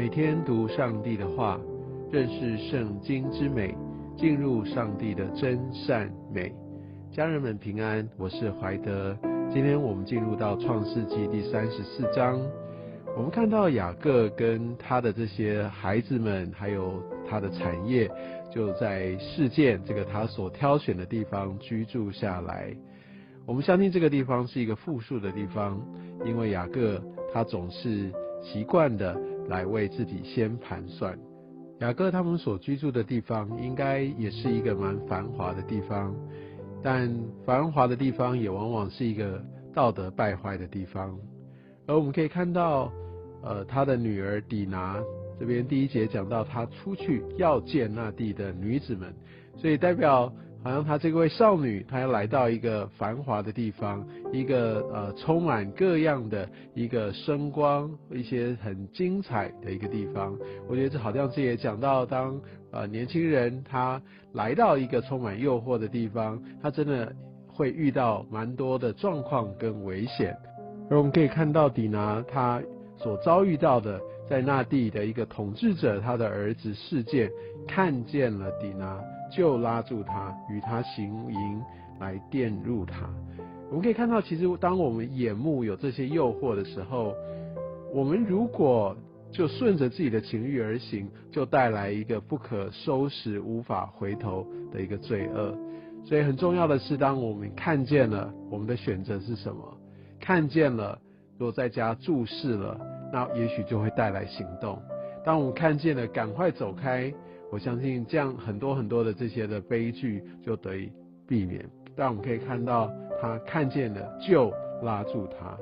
每天读上帝的话，认识圣经之美，进入上帝的真善美。家人们平安，我是怀德。今天我们进入到创世纪第三十四章，我们看到雅各跟他的这些孩子们，还有他的产业，就在事件这个他所挑选的地方居住下来。我们相信这个地方是一个富庶的地方，因为雅各他总是习惯的来为自己先盘算。雅各他们所居住的地方应该也是一个蛮繁华的地方，但繁华的地方也往往是一个道德败坏的地方。而我们可以看到，呃，他的女儿底拿这边第一节讲到他出去要见那地的女子们，所以代表。好像她这位少女，她要来到一个繁华的地方，一个呃充满各样的一个声光，一些很精彩的一个地方。我觉得这好像是也讲到，当呃年轻人他来到一个充满诱惑的地方，他真的会遇到蛮多的状况跟危险。而我们可以看到底拿他所遭遇到的，在那地的一个统治者他的儿子事件，看见了底拿。就拉住他，与他行淫，来玷入他。我们可以看到，其实当我们眼目有这些诱惑的时候，我们如果就顺着自己的情欲而行，就带来一个不可收拾、无法回头的一个罪恶。所以很重要的是，当我们看见了我们的选择是什么，看见了，如果在家注视了，那也许就会带来行动。当我们看见了，赶快走开。我相信这样很多很多的这些的悲剧就得以避免。但我们可以看到，他看见了就拉住他，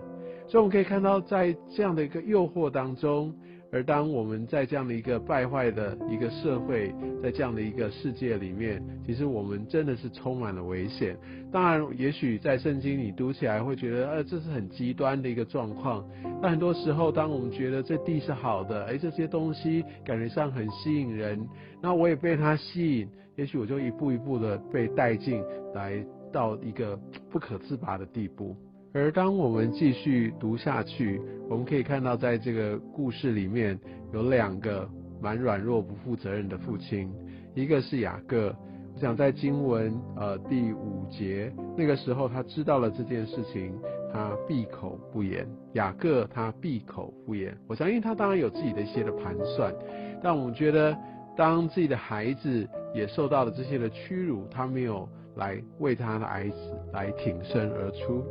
所以我们可以看到，在这样的一个诱惑当中。而当我们在这样的一个败坏的一个社会，在这样的一个世界里面，其实我们真的是充满了危险。当然，也许在圣经里读起来会觉得，呃，这是很极端的一个状况。那很多时候，当我们觉得这地是好的，哎，这些东西感觉上很吸引人，那我也被它吸引，也许我就一步一步的被带进来到一个不可自拔的地步。而当我们继续读下去，我们可以看到，在这个故事里面有两个蛮软弱、不负责任的父亲，一个是雅各。我想在经文呃第五节那个时候，他知道了这件事情，他闭口不言。雅各他闭口不言，我相信他当然有自己的一些的盘算，但我们觉得，当自己的孩子也受到了这些的屈辱，他没有来为他的孩子来挺身而出。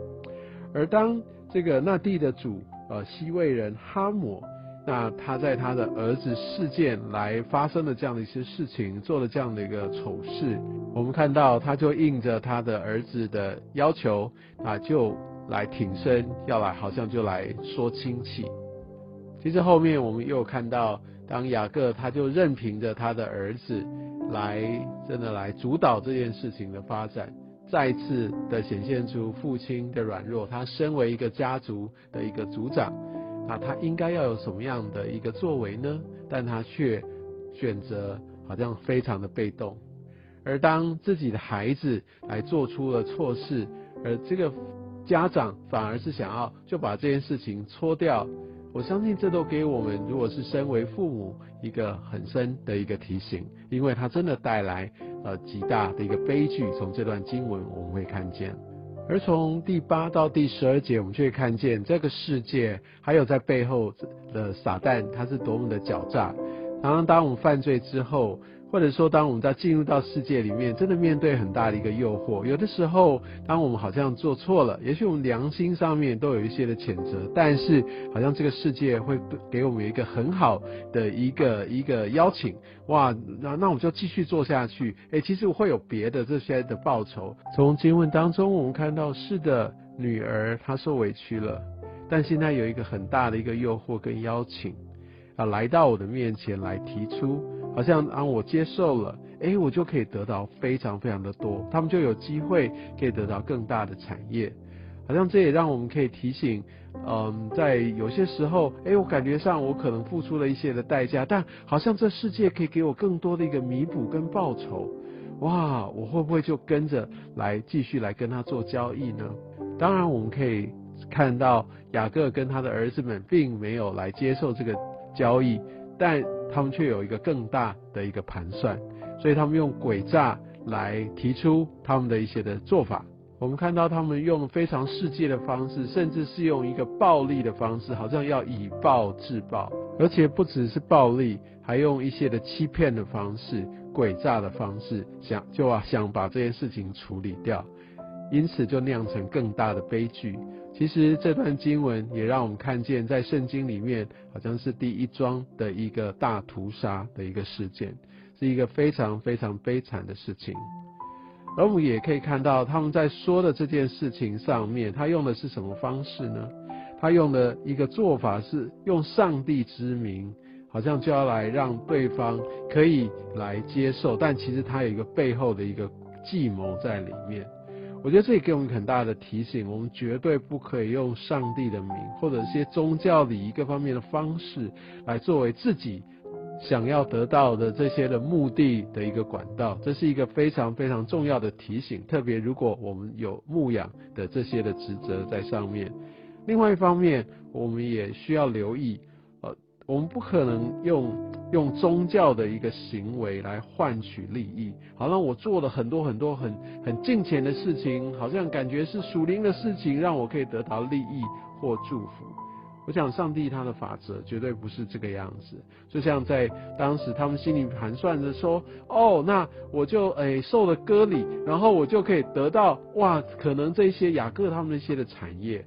而当这个那地的主，呃，西魏人哈姆，那他在他的儿子事件来发生了这样的一些事情，做了这样的一个丑事，我们看到他就应着他的儿子的要求，啊，就来挺身，要来好像就来说亲戚。其实后面我们又看到，当雅各他就任凭着他的儿子来真的来主导这件事情的发展。再次的显现出父亲的软弱，他身为一个家族的一个族长，那他应该要有什么样的一个作为呢？但他却选择好像非常的被动，而当自己的孩子来做出了错事，而这个家长反而是想要就把这件事情搓掉。我相信这都给我们，如果是身为父母，一个很深的一个提醒，因为它真的带来呃极大的一个悲剧。从这段经文我们会看见，而从第八到第十二节，我们就会看见这个世界还有在背后的撒旦，他是多么的狡诈。然后当我们犯罪之后，或者说，当我们在进入到世界里面，真的面对很大的一个诱惑。有的时候，当我们好像做错了，也许我们良心上面都有一些的谴责，但是好像这个世界会给我们一个很好的一个一个邀请，哇，那那我们就继续做下去。哎，其实会有别的这些的报酬。从经文当中，我们看到是的，女儿她受委屈了，但现在有一个很大的一个诱惑跟邀请，啊，来到我的面前来提出。好像啊，我接受了，哎，我就可以得到非常非常的多，他们就有机会可以得到更大的产业。好像这也让我们可以提醒，嗯，在有些时候，哎，我感觉上我可能付出了一些的代价，但好像这世界可以给我更多的一个弥补跟报酬。哇，我会不会就跟着来继续来跟他做交易呢？当然，我们可以看到雅各跟他的儿子们并没有来接受这个交易。但他们却有一个更大的一个盘算，所以他们用诡诈来提出他们的一些的做法。我们看到他们用非常世界的方式，甚至是用一个暴力的方式，好像要以暴制暴，而且不只是暴力，还用一些的欺骗的方式、诡诈的方式，想就啊想把这件事情处理掉，因此就酿成更大的悲剧。其实这段经文也让我们看见，在圣经里面好像是第一桩的一个大屠杀的一个事件，是一个非常非常悲惨的事情。而我们也可以看到，他们在说的这件事情上面，他用的是什么方式呢？他用的一个做法是用上帝之名，好像就要来让对方可以来接受，但其实他有一个背后的一个计谋在里面。我觉得这也给我们很大的提醒，我们绝对不可以用上帝的名或者一些宗教礼仪各方面的方式来作为自己。想要得到的这些的目的的一个管道，这是一个非常非常重要的提醒。特别如果我们有牧养的这些的职责在上面，另外一方面，我们也需要留意，我们不可能用用宗教的一个行为来换取利益。好像我做了很多很多很很金钱的事情，好像感觉是属灵的事情，让我可以得到利益或祝福。我想，上帝他的法则绝对不是这个样子。就像在当时，他们心里盘算着说：“哦，那我就诶受了割礼，然后我就可以得到哇，可能这些雅各他们那些的产业。”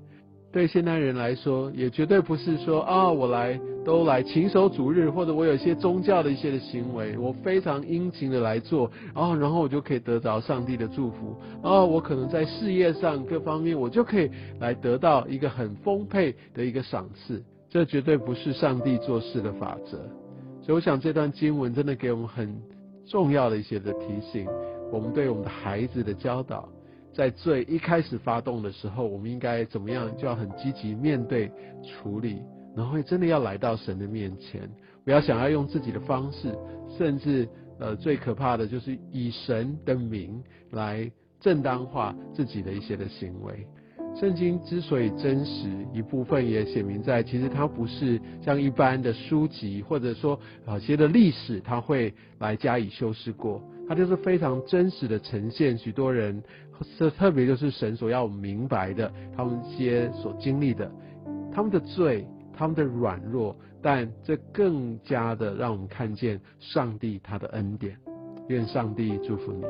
对现代人来说，也绝对不是说啊，我来都来勤守主日，或者我有一些宗教的一些的行为，我非常殷勤的来做，然后然后我就可以得着上帝的祝福。啊，我可能在事业上各方面，我就可以来得到一个很丰沛的一个赏赐。这绝对不是上帝做事的法则。所以我想这段经文真的给我们很重要的一些的提醒，我们对我们的孩子的教导。在最一开始发动的时候，我们应该怎么样？就要很积极面对处理，然后真的要来到神的面前，不要想要用自己的方式，甚至呃最可怕的就是以神的名来正当化自己的一些的行为。圣经之所以真实，一部分也写明在，其实它不是像一般的书籍，或者说啊些的历史，它会来加以修饰过。他就是非常真实的呈现，许多人，这特别就是神所要明白的，他们些所经历的，他们的罪，他们的软弱，但这更加的让我们看见上帝他的恩典。愿上帝祝福你。